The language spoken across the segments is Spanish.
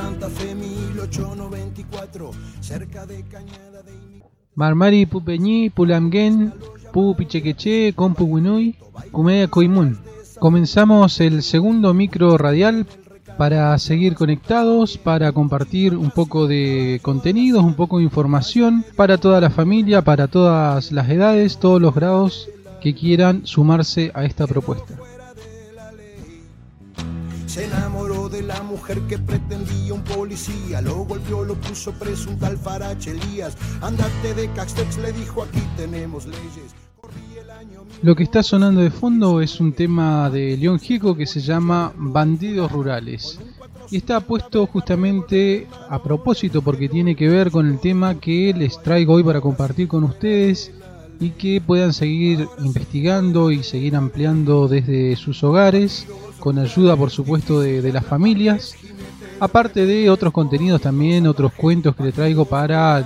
Santa Fe 1894, cerca de Cañada de Marmari Pupeñi, Pulamgen, Pu Pichequeche, Compu Winui, Cumedia Coimun. Comenzamos el segundo micro radial para seguir conectados, para compartir un poco de contenidos, un poco de información para toda la familia, para todas las edades, todos los grados que quieran sumarse a esta propuesta. Se enamoró la mujer que pretendía un policía, lo golpeó, lo puso preso un tal Farache Elías. Andate de Castex, le dijo aquí tenemos leyes. Lo que está sonando de fondo es un tema de León Gieco que se llama Bandidos Rurales. Y está puesto justamente a propósito porque tiene que ver con el tema que les traigo hoy para compartir con ustedes y que puedan seguir investigando y seguir ampliando desde sus hogares, con ayuda por supuesto de, las familias, aparte de otros contenidos también, otros cuentos que le traigo para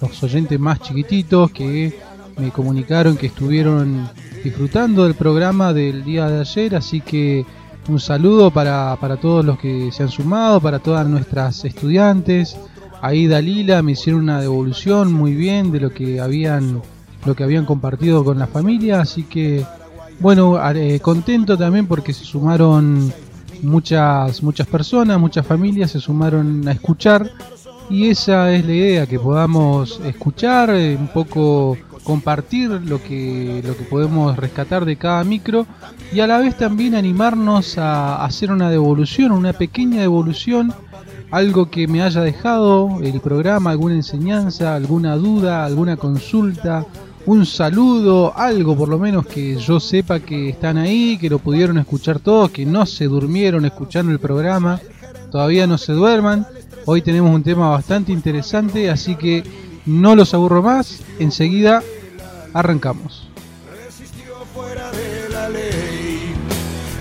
los oyentes más chiquititos que me comunicaron que estuvieron disfrutando del programa del día de ayer, así que un saludo para, para todos los que se han sumado, para todas nuestras estudiantes. Ahí Dalila me hicieron una devolución muy bien de lo que habían lo que habían compartido con la familia, así que bueno, eh, contento también porque se sumaron muchas muchas personas, muchas familias se sumaron a escuchar y esa es la idea que podamos escuchar eh, un poco compartir lo que, lo que podemos rescatar de cada micro y a la vez también animarnos a hacer una devolución, una pequeña devolución, algo que me haya dejado el programa, alguna enseñanza, alguna duda, alguna consulta, un saludo, algo por lo menos que yo sepa que están ahí, que lo pudieron escuchar todos, que no se durmieron escuchando el programa, todavía no se duerman. Hoy tenemos un tema bastante interesante, así que no los aburro más, enseguida arrancamos.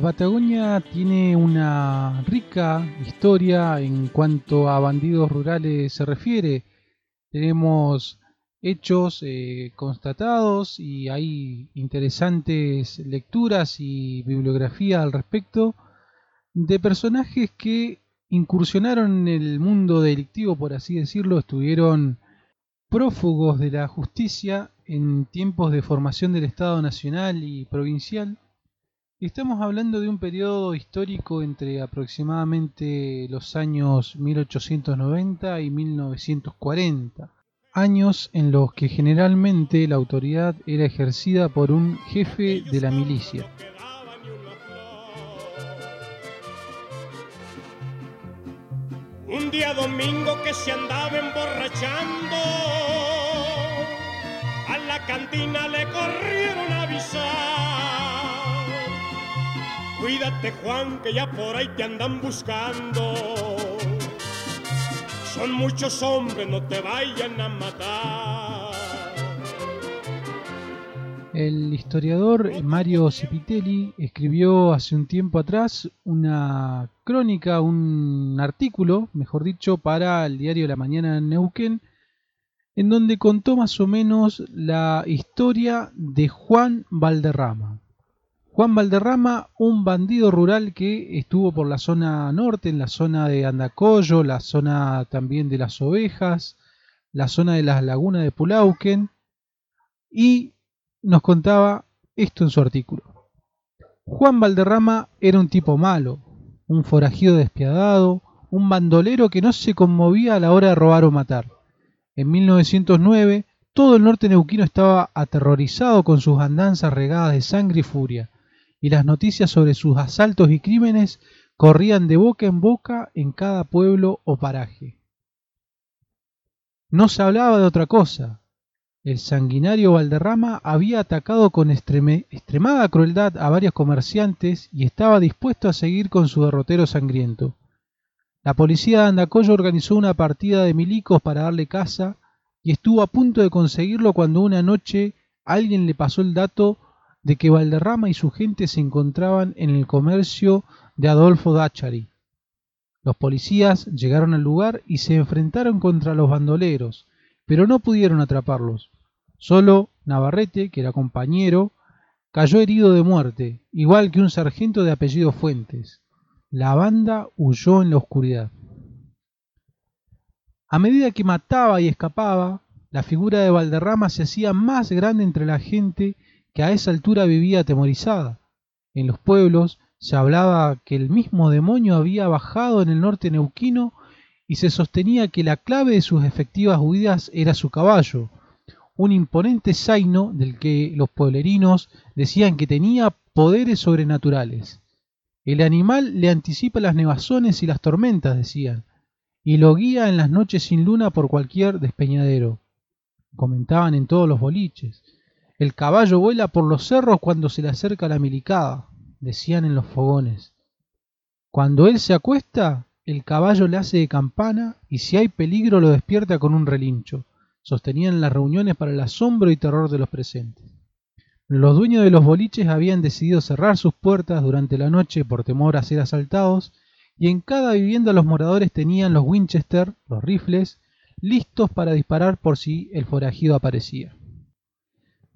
Patagonia tiene una rica historia en cuanto a bandidos rurales se refiere. Tenemos hechos eh, constatados y hay interesantes lecturas y bibliografía al respecto de personajes que incursionaron en el mundo delictivo, por así decirlo, estuvieron prófugos de la justicia en tiempos de formación del Estado Nacional y provincial Estamos hablando de un periodo histórico entre aproximadamente los años 1890 y 1940, años en los que generalmente la autoridad era ejercida por un jefe de la milicia. Un día domingo que se andaba emborrachando, a la cantina le corrieron a avisar Cuídate Juan, que ya por ahí te andan buscando. Son muchos hombres, no te vayan a matar. El historiador Mario Cipitelli escribió hace un tiempo atrás una crónica, un artículo, mejor dicho, para el diario La Mañana Neuquén, en donde contó más o menos la historia de Juan Valderrama. Juan Valderrama, un bandido rural que estuvo por la zona norte, en la zona de Andacollo, la zona también de las ovejas, la zona de las lagunas de Pulauquen, y nos contaba esto en su artículo. Juan Valderrama era un tipo malo, un forajido despiadado, un bandolero que no se conmovía a la hora de robar o matar. En 1909, todo el norte neuquino estaba aterrorizado con sus andanzas regadas de sangre y furia y las noticias sobre sus asaltos y crímenes corrían de boca en boca en cada pueblo o paraje. No se hablaba de otra cosa. El sanguinario Valderrama había atacado con extremada crueldad a varios comerciantes y estaba dispuesto a seguir con su derrotero sangriento. La policía de Andacoyo organizó una partida de milicos para darle caza y estuvo a punto de conseguirlo cuando una noche alguien le pasó el dato de que Valderrama y su gente se encontraban en el comercio de Adolfo Dachary. Los policías llegaron al lugar y se enfrentaron contra los bandoleros, pero no pudieron atraparlos. Solo Navarrete, que era compañero, cayó herido de muerte, igual que un sargento de apellido Fuentes. La banda huyó en la oscuridad. A medida que mataba y escapaba, la figura de Valderrama se hacía más grande entre la gente que a esa altura vivía atemorizada. En los pueblos se hablaba que el mismo demonio había bajado en el norte neuquino y se sostenía que la clave de sus efectivas huidas era su caballo, un imponente zaino del que los pueblerinos decían que tenía poderes sobrenaturales. El animal le anticipa las nevazones y las tormentas, decían, y lo guía en las noches sin luna por cualquier despeñadero. Comentaban en todos los boliches. El caballo vuela por los cerros cuando se le acerca la milicada, decían en los fogones. Cuando él se acuesta, el caballo le hace de campana y si hay peligro lo despierta con un relincho. Sostenían las reuniones para el asombro y terror de los presentes. Los dueños de los boliches habían decidido cerrar sus puertas durante la noche por temor a ser asaltados y en cada vivienda los moradores tenían los Winchester, los rifles, listos para disparar por si el forajido aparecía.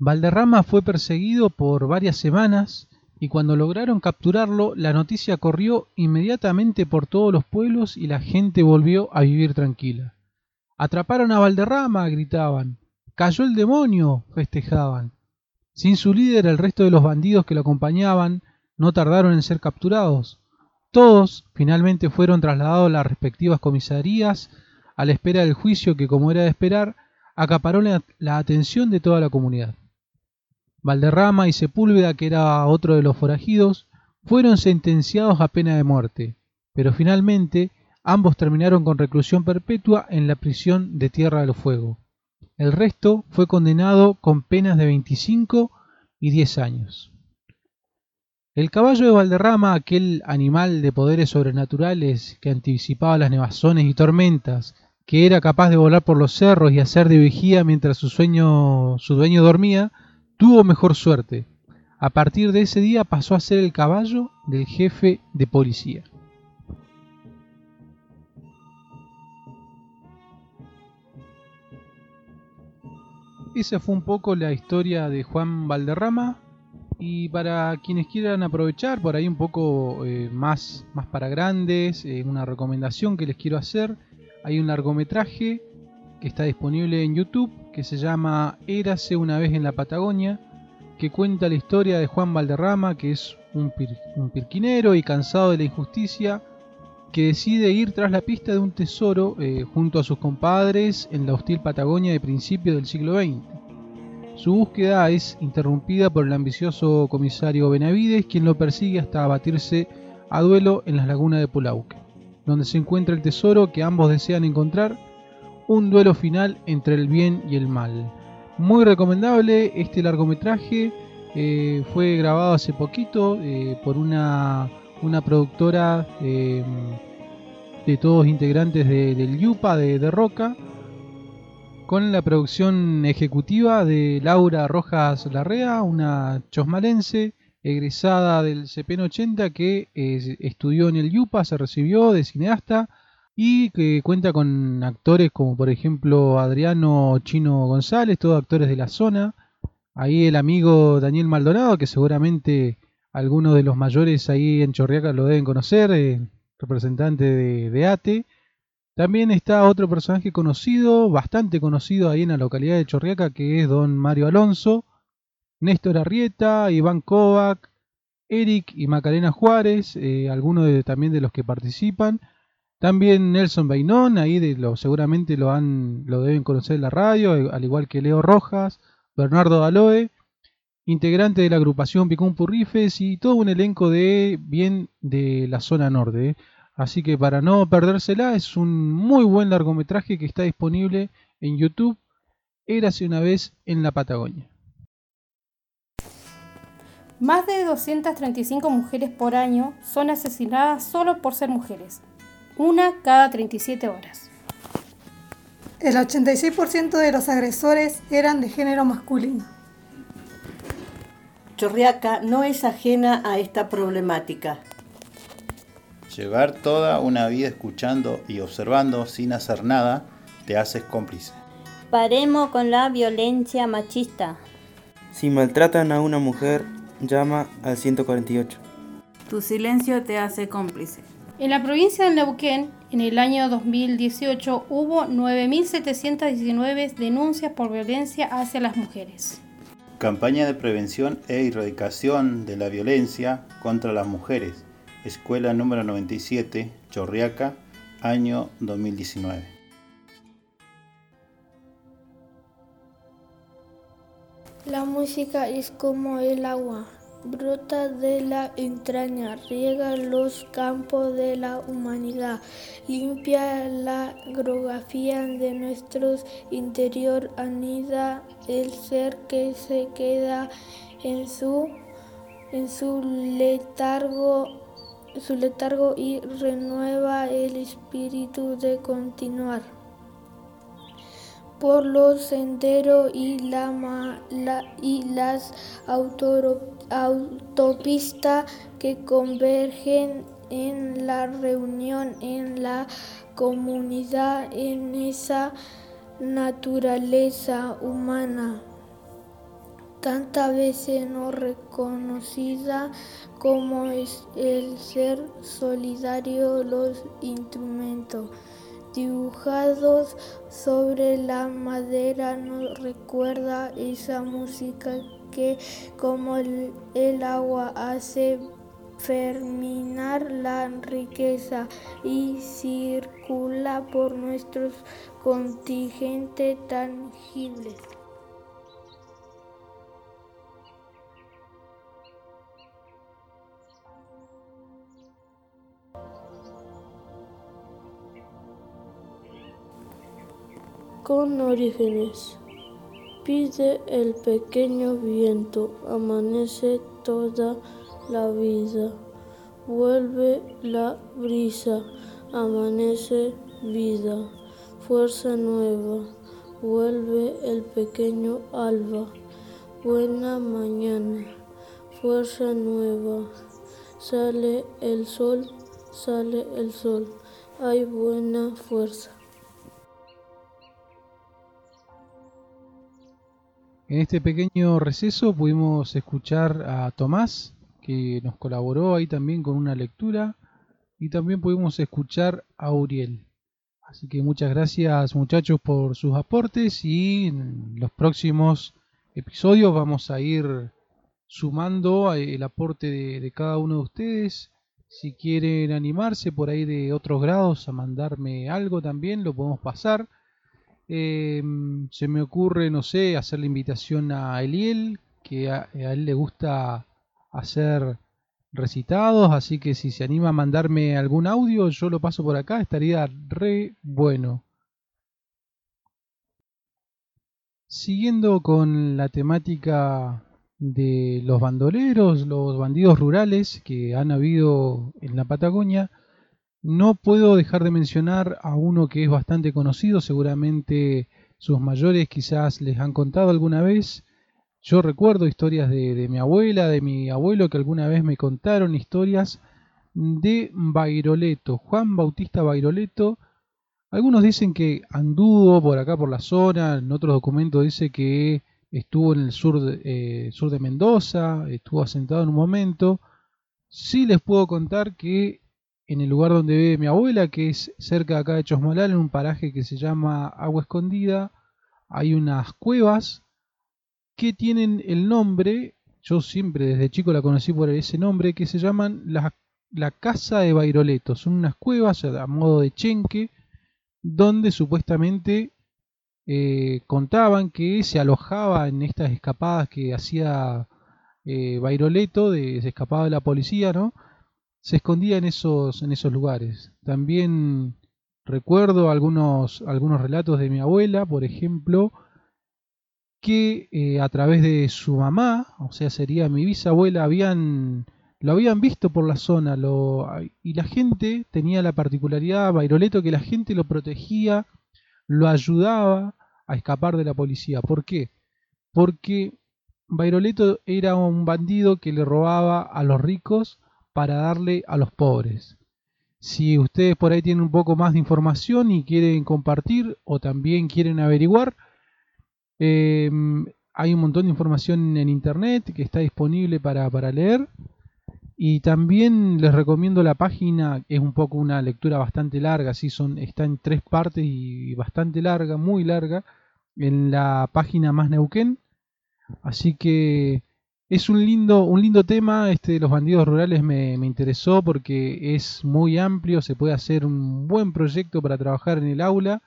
Valderrama fue perseguido por varias semanas y cuando lograron capturarlo la noticia corrió inmediatamente por todos los pueblos y la gente volvió a vivir tranquila. Atraparon a Valderrama, gritaban. Cayó el demonio, festejaban. Sin su líder el resto de los bandidos que lo acompañaban no tardaron en ser capturados. Todos finalmente fueron trasladados a las respectivas comisarías a la espera del juicio que, como era de esperar, acaparó la, la atención de toda la comunidad. Valderrama y Sepúlveda, que era otro de los forajidos, fueron sentenciados a pena de muerte, pero finalmente ambos terminaron con reclusión perpetua en la prisión de Tierra del Fuego. El resto fue condenado con penas de 25 y 10 años. El caballo de Valderrama, aquel animal de poderes sobrenaturales que anticipaba las nevazones y tormentas, que era capaz de volar por los cerros y hacer de vigía mientras su, sueño, su dueño dormía, tuvo mejor suerte. A partir de ese día pasó a ser el caballo del jefe de policía. Esa fue un poco la historia de Juan Valderrama. Y para quienes quieran aprovechar por ahí un poco eh, más, más para grandes, eh, una recomendación que les quiero hacer. Hay un largometraje que está disponible en YouTube que se llama Érase una vez en la Patagonia, que cuenta la historia de Juan Valderrama, que es un, pirquinero y cansado de la injusticia, que decide ir tras la pista de un tesoro eh, junto a sus compadres en la hostil Patagonia de principios del siglo XX. Su búsqueda es interrumpida por el ambicioso comisario Benavides, quien lo persigue hasta abatirse a duelo en las lagunas de Pulauque, donde se encuentra el tesoro que ambos desean encontrar un duelo final entre el bien y el mal. Muy recomendable este largometraje, eh, fue grabado hace poquito eh, por una, una productora eh, de todos integrantes del Yupa de, de, Roca, con la producción ejecutiva de Laura Rojas Larrea, una chosmalense egresada del CPN 80 que estudió en el Yupa, se recibió de cineasta y que cuenta con actores como por ejemplo Adriano Chino González, todos actores de la zona. Ahí el amigo Daniel Maldonado, que seguramente algunos de los mayores ahí en Chorriaca lo deben conocer, eh, representante de, ATE. También está otro personaje conocido, bastante conocido ahí en la localidad de Chorriaca, que es don Mario Alonso, Néstor Arrieta, Iván Kovac, Eric y Macarena Juárez, eh, algunos también de los que participan. También Nelson Bainón, ahí de lo, seguramente lo, han, lo deben conocer en la radio, eh, al igual que Leo Rojas, Bernardo Daloe, integrante de la agrupación Picón Purrifes y todo un elenco de bien de la zona norte. Eh. Así que para no perdérsela, es un muy buen largometraje que está disponible en YouTube. Érase una vez en la Patagonia. Más de 235 mujeres por año son asesinadas solo por ser mujeres. Una cada 37 horas. El 86% de los agresores eran de género masculino. Chorriaca no es ajena a esta problemática. Llevar toda una vida escuchando y observando sin hacer nada te haces cómplice. Paremos con la violencia machista. Si maltratan a una mujer, llama al 148. Tu silencio te hace cómplice. En la provincia de Neuquén, en el año 2018, hubo 9.719 denuncias por violencia hacia las mujeres. Campaña de prevención e erradicación de la violencia contra las mujeres. Escuela número 97, Chorriaca, año 2019. La música es como el agua, brota de la entraña, riega los campos de la humanidad, limpia la geografía de nuestro interior, anida el ser que se queda en su, en su letargo su letargo y renueva el espíritu de continuar. Por los senderos y, la, y las autopistas que convergen en la reunión, en la comunidad, en esa naturaleza humana tantas veces no reconocida como es el ser solidario, los instrumentos dibujados sobre la madera nos recuerda esa música que como el, agua hace ferminar la riqueza y circula por nuestros contingentes tangibles. con orígenes. Pide el pequeño viento, amanece toda la vida. Vuelve la brisa, amanece vida. Fuerza nueva, vuelve el pequeño alba. Buena mañana, fuerza nueva. Sale el sol, sale el sol. Hay buena fuerza. En este pequeño receso pudimos escuchar a Tomás, que nos colaboró ahí también con una lectura, y también pudimos escuchar a Uriel. Así que muchas gracias muchachos por sus aportes y en los próximos episodios vamos a ir sumando el aporte de, de cada uno de ustedes. Si quieren animarse por ahí de otros grados a mandarme algo también, lo podemos pasar. Em, se me ocurre, no sé, hacer la invitación a Eliel, que a, él le gusta hacer recitados, así que si se anima a mandarme algún audio, yo lo paso por acá, estaría re bueno. Siguiendo con la temática de los bandoleros, los bandidos rurales que han habido en la Patagonia, no puedo dejar de mencionar a uno que es bastante conocido, seguramente sus mayores quizás les han contado alguna vez. Yo recuerdo historias de, mi abuela, de mi abuelo, que alguna vez me contaron historias de Bairoleto, Juan Bautista Bairoleto. Algunos dicen que anduvo por acá por la zona, en otros documentos dice que estuvo en el sur de, eh, sur de Mendoza, estuvo asentado en un momento. Sí les puedo contar que en el lugar donde vive mi abuela, que es cerca de acá de Chosmalal, en un paraje que se llama Agua Escondida, hay unas cuevas que tienen el nombre, yo siempre desde chico la conocí por ese nombre, que se llaman la, Casa de Bairoleto. Son unas cuevas a modo de chenque, donde supuestamente eh, contaban que se alojaba en estas escapadas que hacía eh, Bairoleto, de, se escapaba de la policía, ¿no? Se escondía en esos, en esos lugares. También recuerdo algunos, algunos relatos de mi abuela, por ejemplo, que eh, a través de su mamá, o sea, sería mi bisabuela, habían lo habían visto por la zona lo, y la gente tenía la particularidad, Bairoleto, que la gente lo protegía, lo ayudaba a escapar de la policía. ¿Por qué? Porque Bairoleto era un bandido que le robaba a los ricos para darle a los pobres. Si ustedes por ahí tienen un poco más de información y quieren compartir o también quieren averiguar, em, hay un montón de información en internet que está disponible para, para leer. Y también les recomiendo la página, es un poco una lectura bastante larga, sí, son, está en tres partes y bastante larga, muy larga, en la página Más Neuquén. Así que es un lindo, un lindo tema, este de los bandidos rurales me, me, interesó porque es muy amplio, se puede hacer un buen proyecto para trabajar en el aula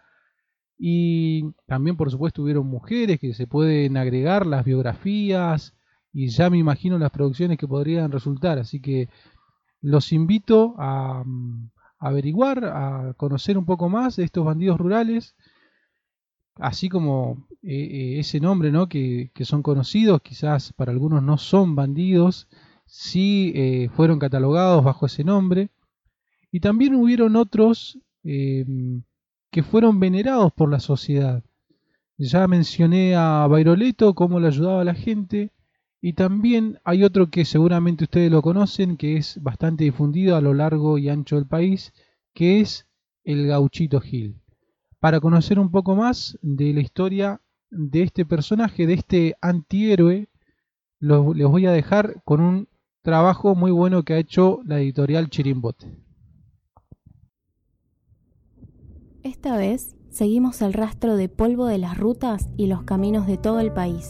y también por supuesto hubieron mujeres que se pueden agregar las biografías y ya me imagino las producciones que podrían resultar, así que los invito a, a averiguar, a conocer un poco más de estos bandidos rurales así como eh, eh, ese nombre ¿no? Que, son conocidos, quizás para algunos no son bandidos, sí eh, fueron catalogados bajo ese nombre. Y también hubieron otros em, que fueron venerados por la sociedad. Ya mencioné a Bairoleto, cómo le ayudaba a la gente. Y también hay otro que seguramente ustedes lo conocen, que es bastante difundido a lo largo y ancho del país, que es el gauchito Gil para conocer un poco más de la historia de este personaje, de este antihéroe, les voy a dejar con un trabajo muy bueno que ha hecho la editorial Chirimbote. Esta vez seguimos el rastro de polvo de las rutas y los caminos de todo el país.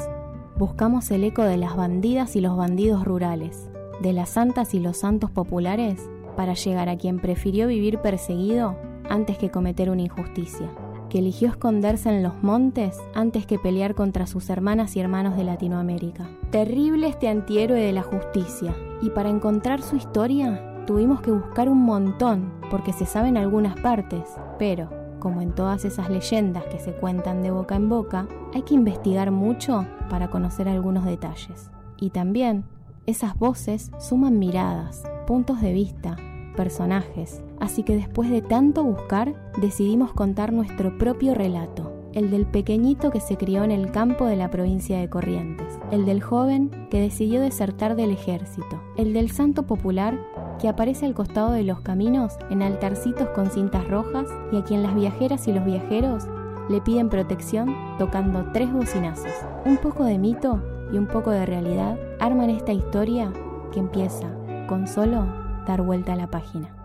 Buscamos el eco de las bandidas y los bandidos rurales, de las santas y los santos populares, para llegar a quien prefirió vivir perseguido antes que cometer una injusticia, que eligió esconderse en los montes antes que pelear contra sus hermanas y hermanos de Latinoamérica. Terrible este antihéroe de la justicia, y para encontrar su historia tuvimos que buscar un montón, porque se sabe en algunas partes, pero, como en todas esas leyendas que se cuentan de boca en boca, hay que investigar mucho para conocer algunos detalles. Y también, esas voces suman miradas, puntos de vista, personajes, así que después de tanto buscar, decidimos contar nuestro propio relato, el del pequeñito que se crió en el campo de la provincia de Corrientes, el del joven que decidió desertar del ejército, el del santo popular que aparece al costado de los caminos en altarcitos con cintas rojas y a quien las viajeras y los viajeros le piden protección tocando tres bocinazos. Un poco de mito y un poco de realidad arman esta historia que empieza con solo dar vuelta a la página.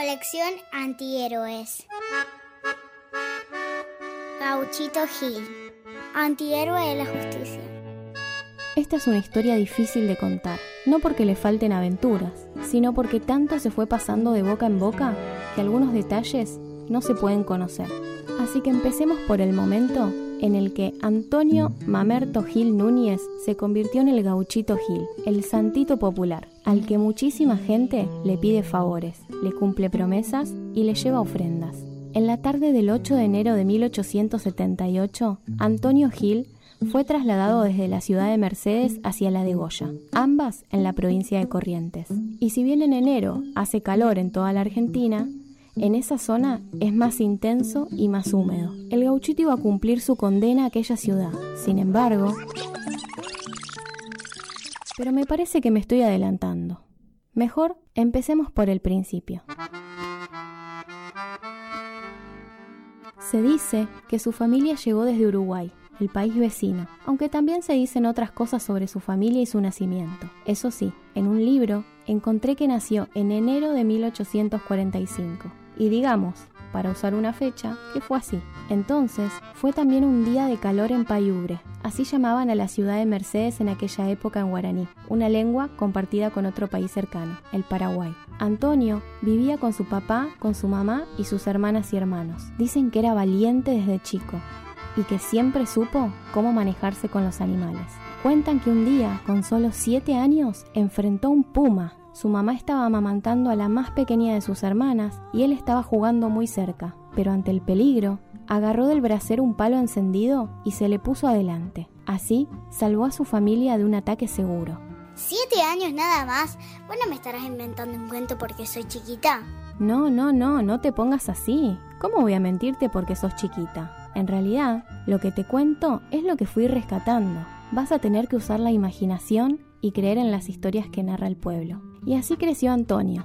Colección Antihéroes. Gauchito Gil. Antihéroe de la justicia. Esta es una historia difícil de contar, no porque le falten aventuras, sino porque tanto se fue pasando de boca en boca que algunos detalles no se pueden conocer. Así que empecemos por el momento en el que Antonio Mamerto Gil Núñez se convirtió en el gauchito Gil, el santito popular, al que muchísima gente le pide favores, le cumple promesas y le lleva ofrendas. En la tarde del 8 de enero de 1878, Antonio Gil fue trasladado desde la ciudad de Mercedes hacia la de Goya, ambas en la provincia de Corrientes. Y si bien en enero hace calor en toda la Argentina, en esa zona es más intenso y más húmedo. El gauchito iba a cumplir su condena a aquella ciudad. Sin embargo... Pero me parece que me estoy adelantando. Mejor empecemos por el principio. Se dice que su familia llegó desde Uruguay, el país vecino, aunque también se dicen otras cosas sobre su familia y su nacimiento. Eso sí, en un libro encontré que nació en enero de 1845 y digamos, para usar una fecha, que fue así. Entonces, fue también un día de calor en Payubre, así llamaban a la ciudad de Mercedes en aquella época en guaraní, una lengua compartida con otro país cercano, el Paraguay. Antonio vivía con su papá, con su mamá y sus hermanas y hermanos. Dicen que era valiente desde chico y que siempre supo cómo manejarse con los animales. Cuentan que un día, con solo 7 años, enfrentó un puma su mamá estaba amamantando a la más pequeña de sus hermanas y él estaba jugando muy cerca, pero ante el peligro, agarró del brasero un palo encendido y se le puso adelante. Así, salvó a su familia de un ataque seguro. ¿Siete años nada más? Bueno, me estarás inventando un cuento porque soy chiquita. No, no, no, no te pongas así. ¿Cómo voy a mentirte porque sos chiquita? En realidad, lo que te cuento es lo que fui rescatando. Vas a tener que usar la imaginación y creer en las historias que narra el pueblo. Y así creció Antonio,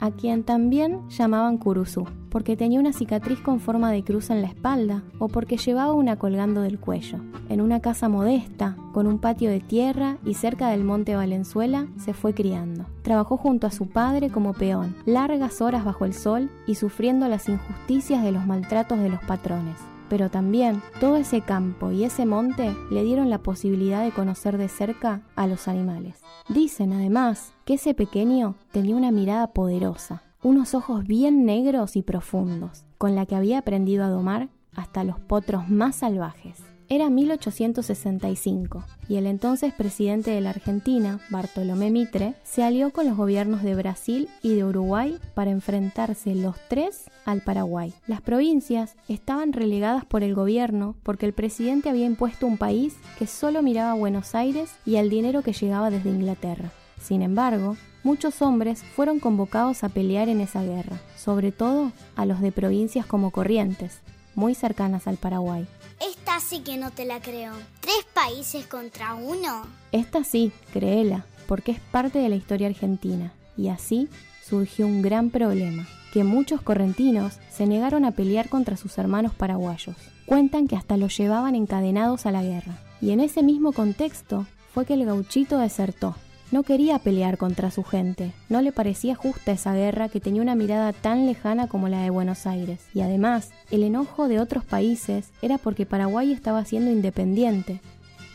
a quien también llamaban Curuzú, porque tenía una cicatriz con forma de cruz en la espalda o porque llevaba una colgando del cuello. En una casa modesta, con un patio de tierra y cerca del monte Valenzuela, se fue criando. Trabajó junto a su padre como peón, largas horas bajo el sol y sufriendo las injusticias de los maltratos de los patrones pero también todo ese campo y ese monte le dieron la posibilidad de conocer de cerca a los animales. Dicen además que ese pequeño tenía una mirada poderosa, unos ojos bien negros y profundos, con la que había aprendido a domar hasta los potros más salvajes. Era 1865 y el entonces presidente de la Argentina, Bartolomé Mitre, se alió con los gobiernos de Brasil y de Uruguay para enfrentarse los tres al Paraguay. Las provincias estaban relegadas por el gobierno porque el presidente había impuesto un país que solo miraba a Buenos Aires y al dinero que llegaba desde Inglaterra. Sin embargo, muchos hombres fueron convocados a pelear en esa guerra, sobre todo a los de provincias como Corrientes, muy cercanas al Paraguay. Esta sí que no te la creo. ¿Tres países contra uno? Esta sí, créela, porque es parte de la historia argentina. Y así surgió un gran problema, que muchos correntinos se negaron a pelear contra sus hermanos paraguayos. Cuentan que hasta los llevaban encadenados a la guerra. Y en ese mismo contexto fue que el gauchito desertó, no quería pelear contra su gente, no le parecía justa esa guerra que tenía una mirada tan lejana como la de Buenos Aires. Y además, el enojo de otros países era porque Paraguay estaba siendo independiente,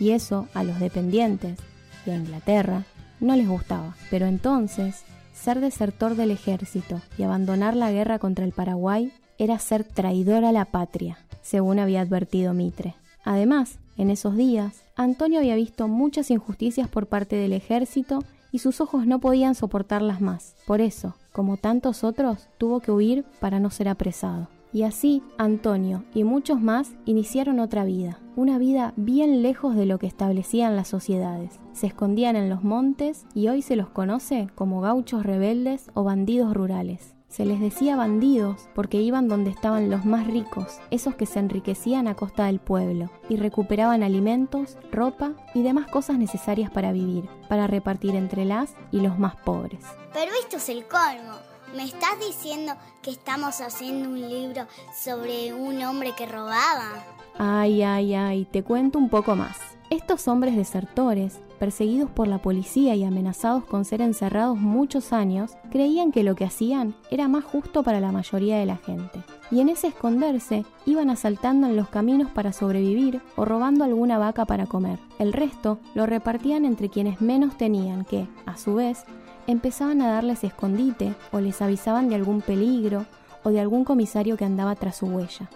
y eso a los dependientes y a Inglaterra no les gustaba. Pero entonces, ser desertor del ejército y abandonar la guerra contra el Paraguay era ser traidor a la patria, según había advertido Mitre. Además, en esos días, Antonio había visto muchas injusticias por parte del ejército y sus ojos no podían soportarlas más. Por eso, como tantos otros, tuvo que huir para no ser apresado. Y así, Antonio y muchos más iniciaron otra vida, una vida bien lejos de lo que establecían las sociedades. Se escondían en los montes y hoy se los conoce como gauchos rebeldes o bandidos rurales. Se les decía bandidos porque iban donde estaban los más ricos, esos que se enriquecían a costa del pueblo, y recuperaban alimentos, ropa y demás cosas necesarias para vivir, para repartir entre las y los más pobres. Pero esto es el colmo. ¿Me estás diciendo que estamos haciendo un libro sobre un hombre que robaba? Ay, ay, ay, te cuento un poco más. Estos hombres desertores perseguidos por la policía y amenazados con ser encerrados muchos años, creían que lo que hacían era más justo para la mayoría de la gente. Y en ese esconderse iban asaltando en los caminos para sobrevivir o robando alguna vaca para comer. El resto lo repartían entre quienes menos tenían que, a su vez, empezaban a darles escondite o les avisaban de algún peligro o de algún comisario que andaba tras su huella.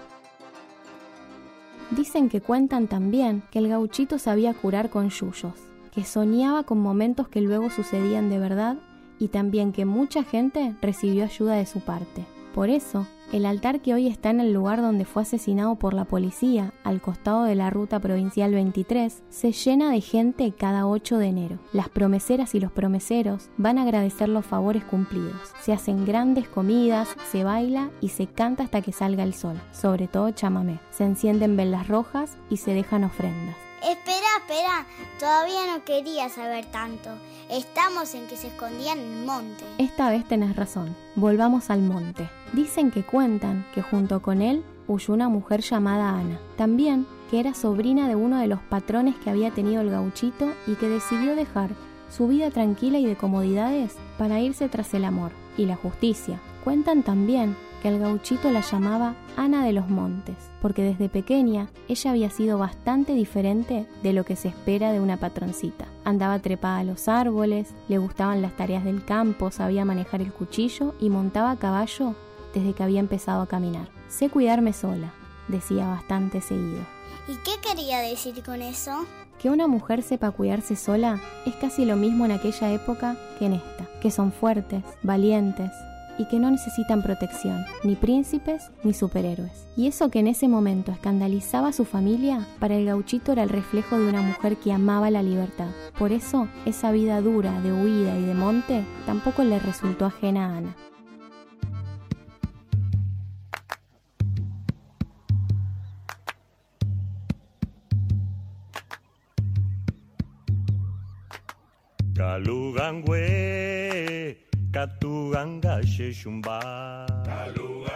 Dicen que cuentan también que el gauchito sabía curar con yuyos, que soñaba con momentos que luego sucedían de verdad y también que mucha gente recibió ayuda de su parte. Por eso, el altar que hoy está en el lugar donde fue asesinado por la policía, al costado de la ruta provincial 23, se llena de gente cada 8 de enero. Las promeseras y los promeseros van a agradecer los favores cumplidos. Se hacen grandes comidas, se baila y se canta hasta que salga el sol, sobre todo chamamé. Se encienden velas rojas y se dejan ofrendas. Espera, espera, todavía no quería saber tanto. Estamos en que se escondían en el monte. Esta vez tenés razón. Volvamos al monte. Dicen que cuentan que junto con él huyó una mujer llamada Ana. También que era sobrina de uno de los patrones que había tenido el gauchito y que decidió dejar su vida tranquila y de comodidades para irse tras el amor y la justicia. Cuentan también que el gauchito la llamaba Ana de los Montes, porque desde pequeña ella había sido bastante diferente de lo que se espera de una patroncita. Andaba trepada a los árboles, le gustaban las tareas del campo, sabía manejar el cuchillo y montaba a caballo desde que había empezado a caminar. Sé cuidarme sola, decía bastante seguido. ¿Y qué quería decir con eso? Que una mujer sepa cuidarse sola es casi lo mismo en aquella época que en esta, que son fuertes, valientes, y que no necesitan protección, ni príncipes ni superhéroes. Y eso que en ese momento escandalizaba a su familia, para el gauchito era el reflejo de una mujer que amaba la libertad. Por eso, esa vida dura de huida y de monte tampoco le resultó ajena a Ana.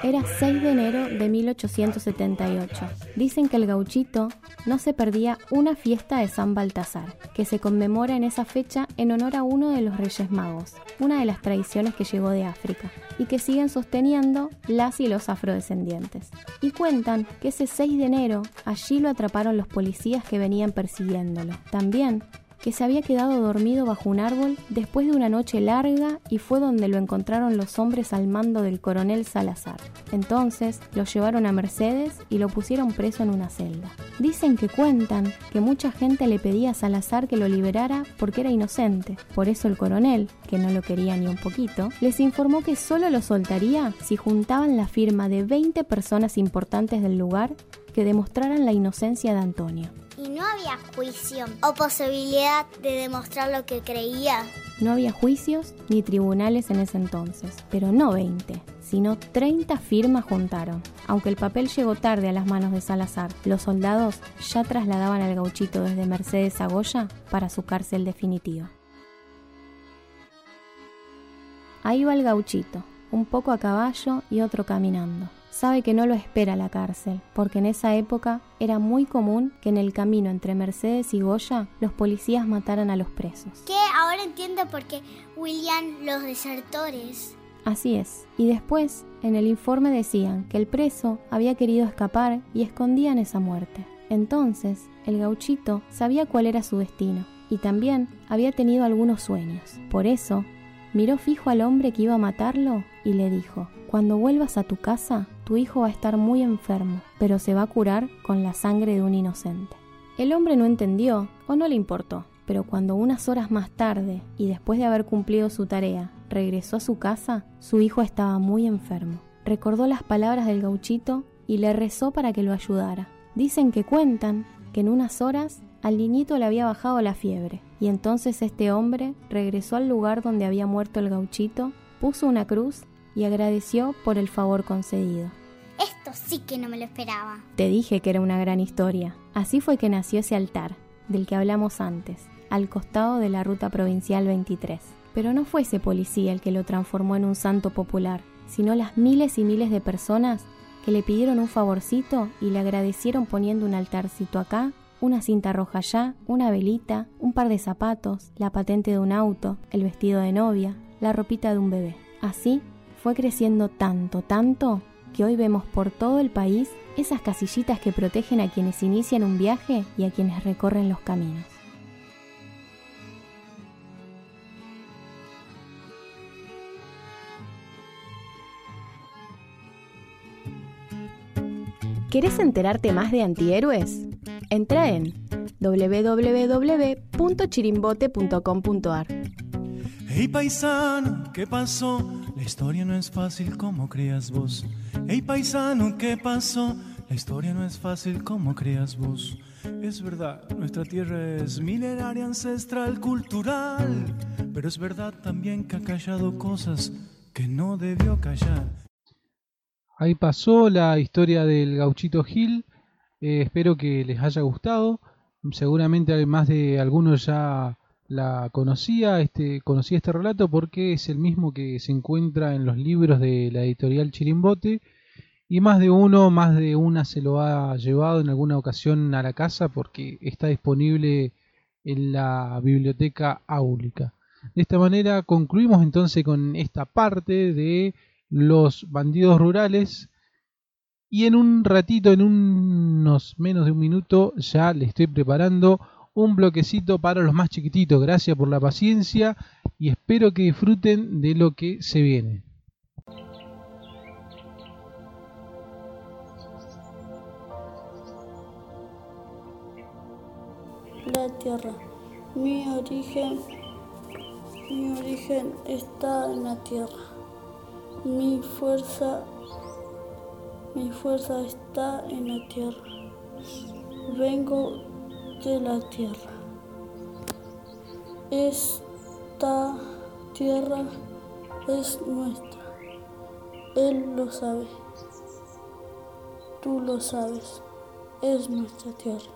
Era 6 de enero de 1878. Dicen que el gauchito no se perdía una fiesta de San Baltasar, que se conmemora en esa fecha en honor a uno de los Reyes Magos, una de las tradiciones que llegó de África, y que siguen sosteniendo las y los afrodescendientes. Y cuentan que ese 6 de enero allí lo atraparon los policías que venían persiguiéndolo. También que se había quedado dormido bajo un árbol después de una noche larga y fue donde lo encontraron los hombres al mando del coronel Salazar. Entonces lo llevaron a Mercedes y lo pusieron preso en una celda. Dicen que cuentan que mucha gente le pedía a Salazar que lo liberara porque era inocente. Por eso el coronel, que no lo quería ni un poquito, les informó que solo lo soltaría si juntaban la firma de 20 personas importantes del lugar que demostraran la inocencia de Antonio. ¿Y no había juicio o posibilidad de demostrar lo que creía? No había juicios ni tribunales en ese entonces, pero no 20, sino 30 firmas juntaron. Aunque el papel llegó tarde a las manos de Salazar, los soldados ya trasladaban al gauchito desde Mercedes a Goya para su cárcel definitiva. Ahí va el gauchito, un poco a caballo y otro caminando sabe que no lo espera la cárcel, porque en esa época era muy común que en el camino entre Mercedes y Goya los policías mataran a los presos. ¿Qué? Ahora entiendo por qué William los desertores. Así es. Y después, en el informe decían que el preso había querido escapar y escondían esa muerte. Entonces, el gauchito sabía cuál era su destino y también había tenido algunos sueños. Por eso, miró fijo al hombre que iba a matarlo y le dijo, cuando vuelvas a tu casa, tu hijo va a estar muy enfermo, pero se va a curar con la sangre de un inocente. El hombre no entendió o no le importó, pero cuando unas horas más tarde, y después de haber cumplido su tarea, regresó a su casa, su hijo estaba muy enfermo. Recordó las palabras del gauchito y le rezó para que lo ayudara. Dicen que cuentan que en unas horas al niñito le había bajado la fiebre, y entonces este hombre regresó al lugar donde había muerto el gauchito, puso una cruz y agradeció por el favor concedido. Esto sí que no me lo esperaba. Te dije que era una gran historia. Así fue que nació ese altar, del que hablamos antes, al costado de la ruta provincial 23. Pero no fue ese policía el que lo transformó en un santo popular, sino las miles y miles de personas que le pidieron un favorcito y le agradecieron poniendo un altarcito acá, una cinta roja allá, una velita, un par de zapatos, la patente de un auto, el vestido de novia, la ropita de un bebé. Así fue creciendo tanto, tanto, que hoy vemos por todo el país esas casillitas que protegen a quienes inician un viaje y a quienes recorren los caminos. ¿Querés enterarte más de antihéroes? Entra en www.chirimbote.com.ar. Hey paisano, ¿qué pasó? La historia no es fácil como creas vos. Hey paisano, ¿qué pasó? La historia no es fácil como creas vos. Es verdad, nuestra tierra es milenaria, ancestral, cultural. Pero es verdad también que ha callado cosas que no debió callar. Ahí pasó la historia del gauchito Gil. Eh, espero que les haya gustado. Seguramente más de algunos ya la conocía, este, conocía este relato porque es el mismo que se encuentra en los libros de la editorial Chirimbote y más de uno, más de una se lo ha llevado en alguna ocasión a la casa porque está disponible en la biblioteca áulica. De esta manera concluimos entonces con esta parte de los bandidos rurales y en un ratito, en unos menos de un minuto, ya le estoy preparando un bloquecito para los más chiquititos. Gracias por la paciencia y espero que disfruten de lo que se viene. La tierra. Mi origen, mi origen está en la tierra. Mi fuerza, mi fuerza está en la tierra. Vengo de la tierra. Esta tierra es nuestra. Él lo sabe. Tú lo sabes. Es nuestra tierra.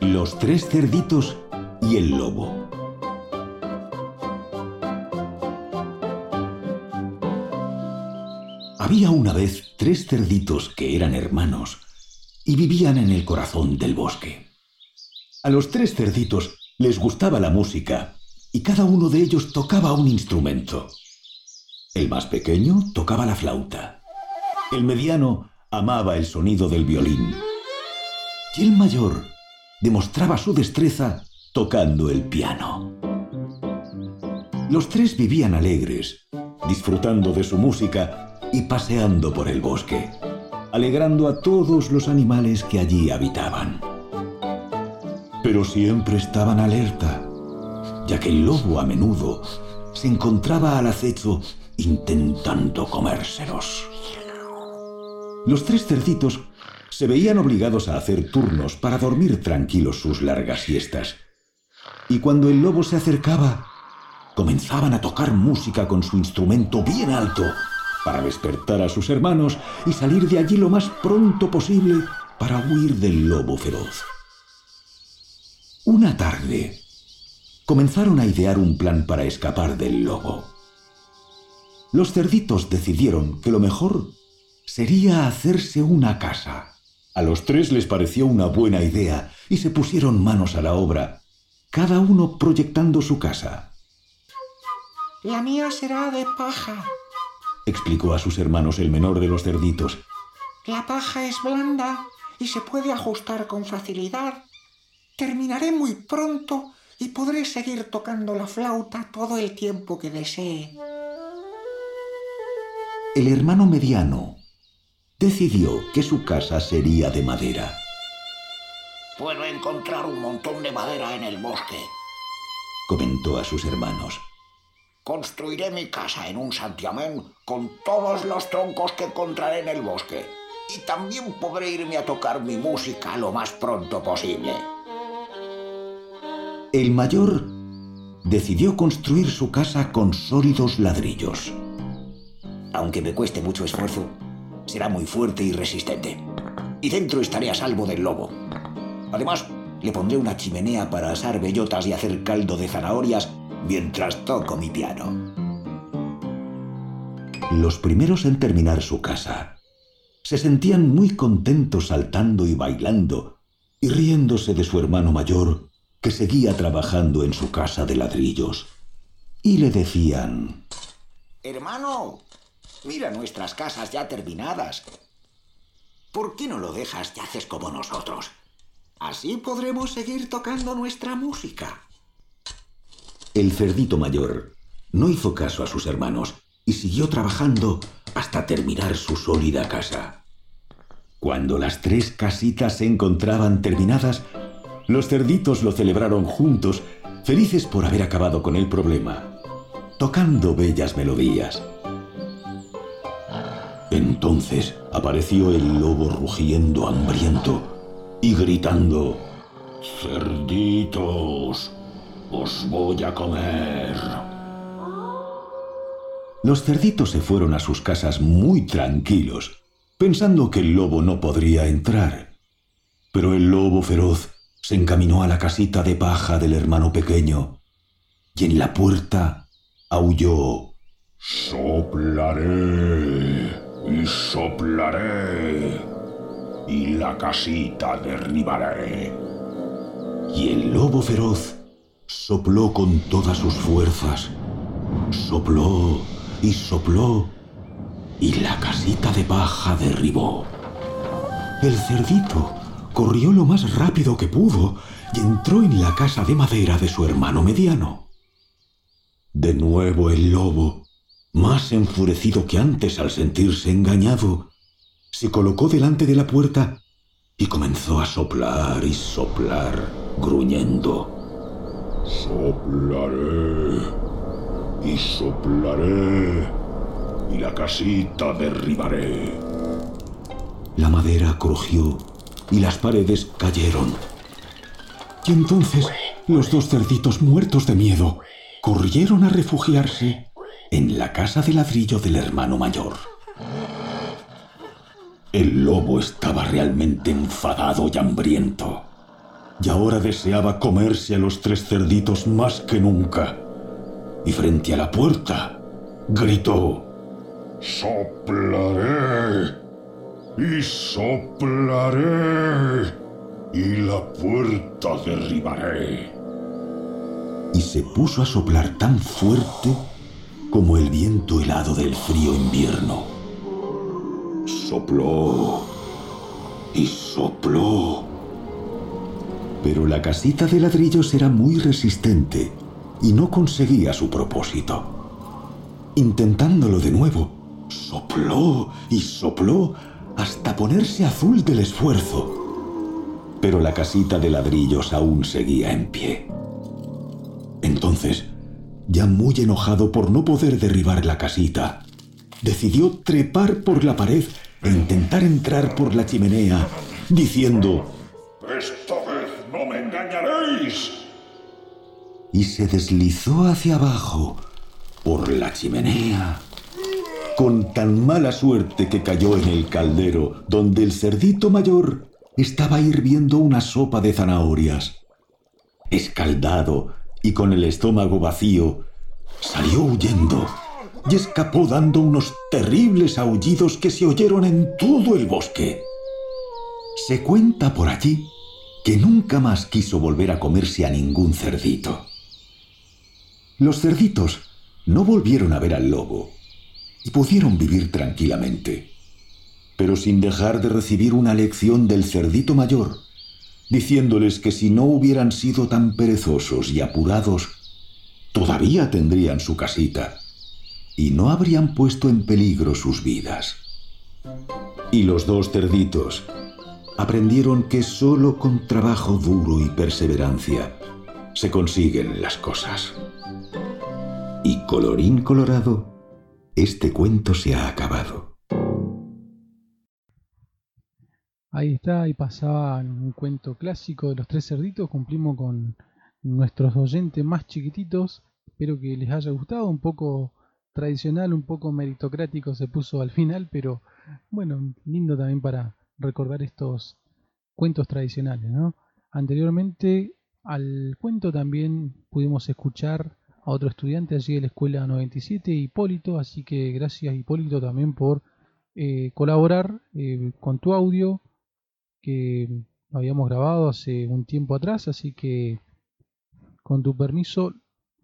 Los tres cerditos y el lobo. Había una vez tres cerditos que eran hermanos y vivían en el corazón del bosque. A los tres cerditos les gustaba la música y cada uno de ellos tocaba un instrumento. El más pequeño tocaba la flauta. El mediano amaba el sonido del violín. Y el mayor demostraba su destreza tocando el piano. Los tres vivían alegres, disfrutando de su música y paseando por el bosque, alegrando a todos los animales que allí habitaban. Pero siempre estaban alerta, ya que el lobo a menudo se encontraba al acecho intentando comérselos. Los tres cerditos se veían obligados a hacer turnos para dormir tranquilos sus largas siestas. Y cuando el lobo se acercaba, comenzaban a tocar música con su instrumento bien alto para despertar a sus hermanos y salir de allí lo más pronto posible para huir del lobo feroz. Una tarde, comenzaron a idear un plan para escapar del lobo. Los cerditos decidieron que lo mejor sería hacerse una casa. A los tres les pareció una buena idea y se pusieron manos a la obra, cada uno proyectando su casa. La mía será de paja, explicó a sus hermanos el menor de los cerditos. La paja es blanda y se puede ajustar con facilidad. Terminaré muy pronto y podré seguir tocando la flauta todo el tiempo que desee. El hermano mediano decidió que su casa sería de madera. Puedo encontrar un montón de madera en el bosque, comentó a sus hermanos. Construiré mi casa en un santiamén con todos los troncos que encontraré en el bosque. Y también podré irme a tocar mi música lo más pronto posible. El mayor decidió construir su casa con sólidos ladrillos. Aunque me cueste mucho esfuerzo, será muy fuerte y resistente. Y dentro estaré a salvo del lobo. Además, le pondré una chimenea para asar bellotas y hacer caldo de zanahorias mientras toco mi piano. Los primeros en terminar su casa se sentían muy contentos saltando y bailando y riéndose de su hermano mayor que seguía trabajando en su casa de ladrillos. Y le decían... Hermano, mira nuestras casas ya terminadas. ¿Por qué no lo dejas y haces como nosotros? Así podremos seguir tocando nuestra música. El cerdito mayor no hizo caso a sus hermanos y siguió trabajando hasta terminar su sólida casa. Cuando las tres casitas se encontraban terminadas, los cerditos lo celebraron juntos, felices por haber acabado con el problema, tocando bellas melodías. Entonces apareció el lobo rugiendo hambriento y gritando, Cerditos, os voy a comer. Los cerditos se fueron a sus casas muy tranquilos, pensando que el lobo no podría entrar. Pero el lobo feroz se encaminó a la casita de paja del hermano pequeño y en la puerta aulló. Soplaré y soplaré y la casita derribaré. Y el lobo feroz sopló con todas sus fuerzas. Sopló y sopló y la casita de paja derribó. El cerdito corrió lo más rápido que pudo y entró en la casa de madera de su hermano mediano. De nuevo el lobo, más enfurecido que antes al sentirse engañado, se colocó delante de la puerta y comenzó a soplar y soplar, gruñendo. Soplaré y soplaré y la casita derribaré. La madera crujió y las paredes cayeron. Y entonces los dos cerditos muertos de miedo corrieron a refugiarse en la casa de ladrillo del hermano mayor. El lobo estaba realmente enfadado y hambriento, y ahora deseaba comerse a los tres cerditos más que nunca. Y frente a la puerta, gritó, Soplaré y soplaré y la puerta derribaré. Y se puso a soplar tan fuerte como el viento helado del frío invierno. Sopló y sopló. Pero la casita de ladrillos era muy resistente y no conseguía su propósito. Intentándolo de nuevo, sopló y sopló hasta ponerse azul del esfuerzo. Pero la casita de ladrillos aún seguía en pie. Entonces, ya muy enojado por no poder derribar la casita, decidió trepar por la pared e intentar entrar por la chimenea, diciendo, me Y se deslizó hacia abajo, por la chimenea, con tan mala suerte que cayó en el caldero donde el cerdito mayor estaba hirviendo una sopa de zanahorias. Escaldado y con el estómago vacío, salió huyendo y escapó dando unos terribles aullidos que se oyeron en todo el bosque. Se cuenta por allí que nunca más quiso volver a comerse a ningún cerdito. Los cerditos no volvieron a ver al lobo y pudieron vivir tranquilamente, pero sin dejar de recibir una lección del cerdito mayor, diciéndoles que si no hubieran sido tan perezosos y apurados, todavía tendrían su casita y no habrían puesto en peligro sus vidas. Y los dos cerditos aprendieron que solo con trabajo duro y perseverancia se consiguen las cosas. Y colorín colorado, este cuento se ha acabado. Ahí está, ahí pasaba un cuento clásico de los tres cerditos. Cumplimos con nuestros oyentes más chiquititos. Espero que les haya gustado. Un poco tradicional, un poco meritocrático se puso al final, pero bueno, lindo también para recordar estos cuentos tradicionales, ¿no? Anteriormente al cuento también pudimos escuchar a otro estudiante allí de la escuela 97, Hipólito, así que gracias Hipólito también por eh, colaborar eh, con tu audio que lo habíamos grabado hace un tiempo atrás, así que con tu permiso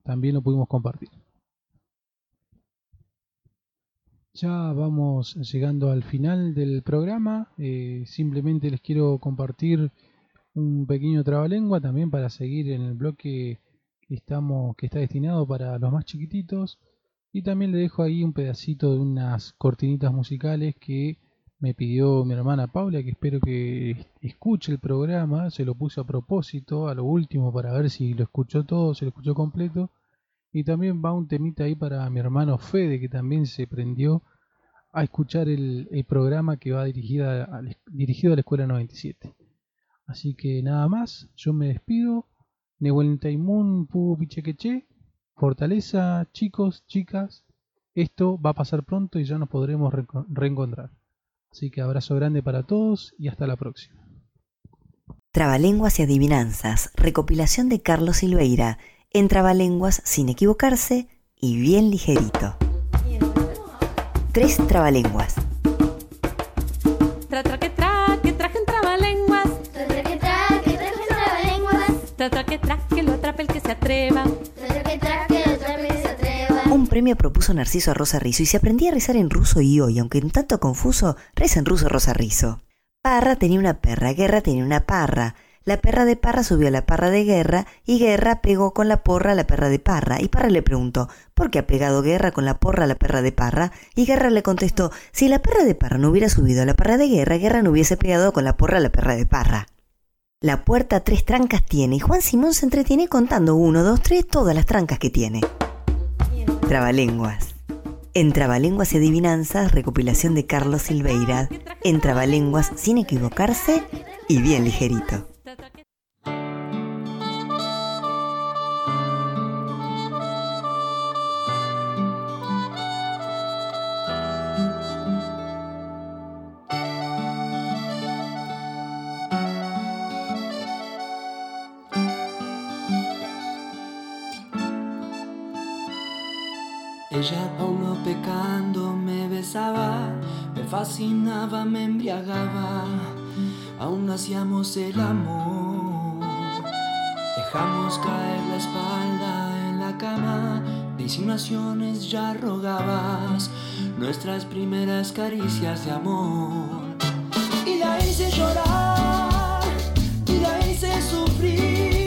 también lo pudimos compartir. Ya vamos llegando al final del programa. Eh, simplemente les quiero compartir un pequeño trabalengua también para seguir en el bloque que, estamos, que está destinado para los más chiquititos. Y también le dejo ahí un pedacito de unas cortinitas musicales que me pidió mi hermana Paula, que espero que escuche el programa. Se lo puse a propósito, a lo último, para ver si lo escuchó todo, si lo escuchó completo. Y también va un temita ahí para mi hermano Fede, que también se prendió a escuchar el, programa que va dirigida dirigido a la Escuela 97. Así que nada más, yo me despido. Nehueltaimun Pu Pichequeche. Fortaleza, chicos, chicas. Esto va a pasar pronto y ya nos podremos reencontrar. Así que abrazo grande para todos y hasta la próxima. Trabalenguas y adivinanzas, recopilación de Carlos Silveira en Trabalenguas sin equivocarse y bien ligerito. Tres trabalenguas. Tra, tra, que tra, que traje un trabalenguas. Tra, tra, que tra, que traje un trabalenguas. Tra, tra, que tra, que lo atrape el que se atreva. Tra, tra, que tra, que lo atrape el que se atreva. Un premio propuso Narciso a Rosa Rizo y se aprendía a rezar en ruso y hoy, aunque un tanto confuso, reza en ruso Rosa Rizo. Parra tenía una perra, guerra tenía una parra. La perra de Parra subió a la parra de Guerra y Guerra pegó con la porra a la perra de Parra. Y Parra le preguntó, ¿por qué ha pegado Guerra con la porra a la perra de Parra? Y Guerra le contestó, si la perra de Parra no hubiera subido a la perra de Guerra, Guerra no hubiese pegado con la porra a la perra de Parra. La puerta tres trancas tiene y Juan Simón se entretiene contando uno, dos, tres, todas las trancas que tiene. Trabalenguas. En Trabalenguas y Adivinanzas, recopilación de Carlos Silveira. En Trabalenguas, sin equivocarse y bien ligerito. Me fascinaba, me embriagaba, aún hacíamos el amor. Dejamos caer la espalda en la cama, de insinuaciones ya rogabas nuestras primeras caricias de amor. Y la hice llorar, y la hice sufrir,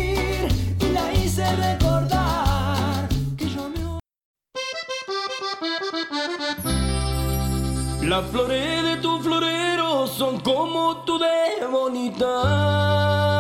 Las flores de tu florero son como tú de bonita.